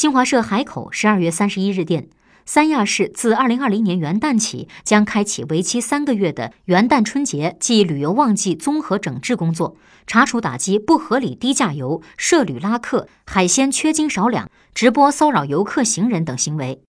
新华社海口十二月三十一日电三亚市自二零二零年元旦起将开启为期三个月的元旦春节暨旅游旺季综合整治工作查处打击不合理低价游涉旅拉客海鲜缺斤少两直播骚扰游客行人等行为。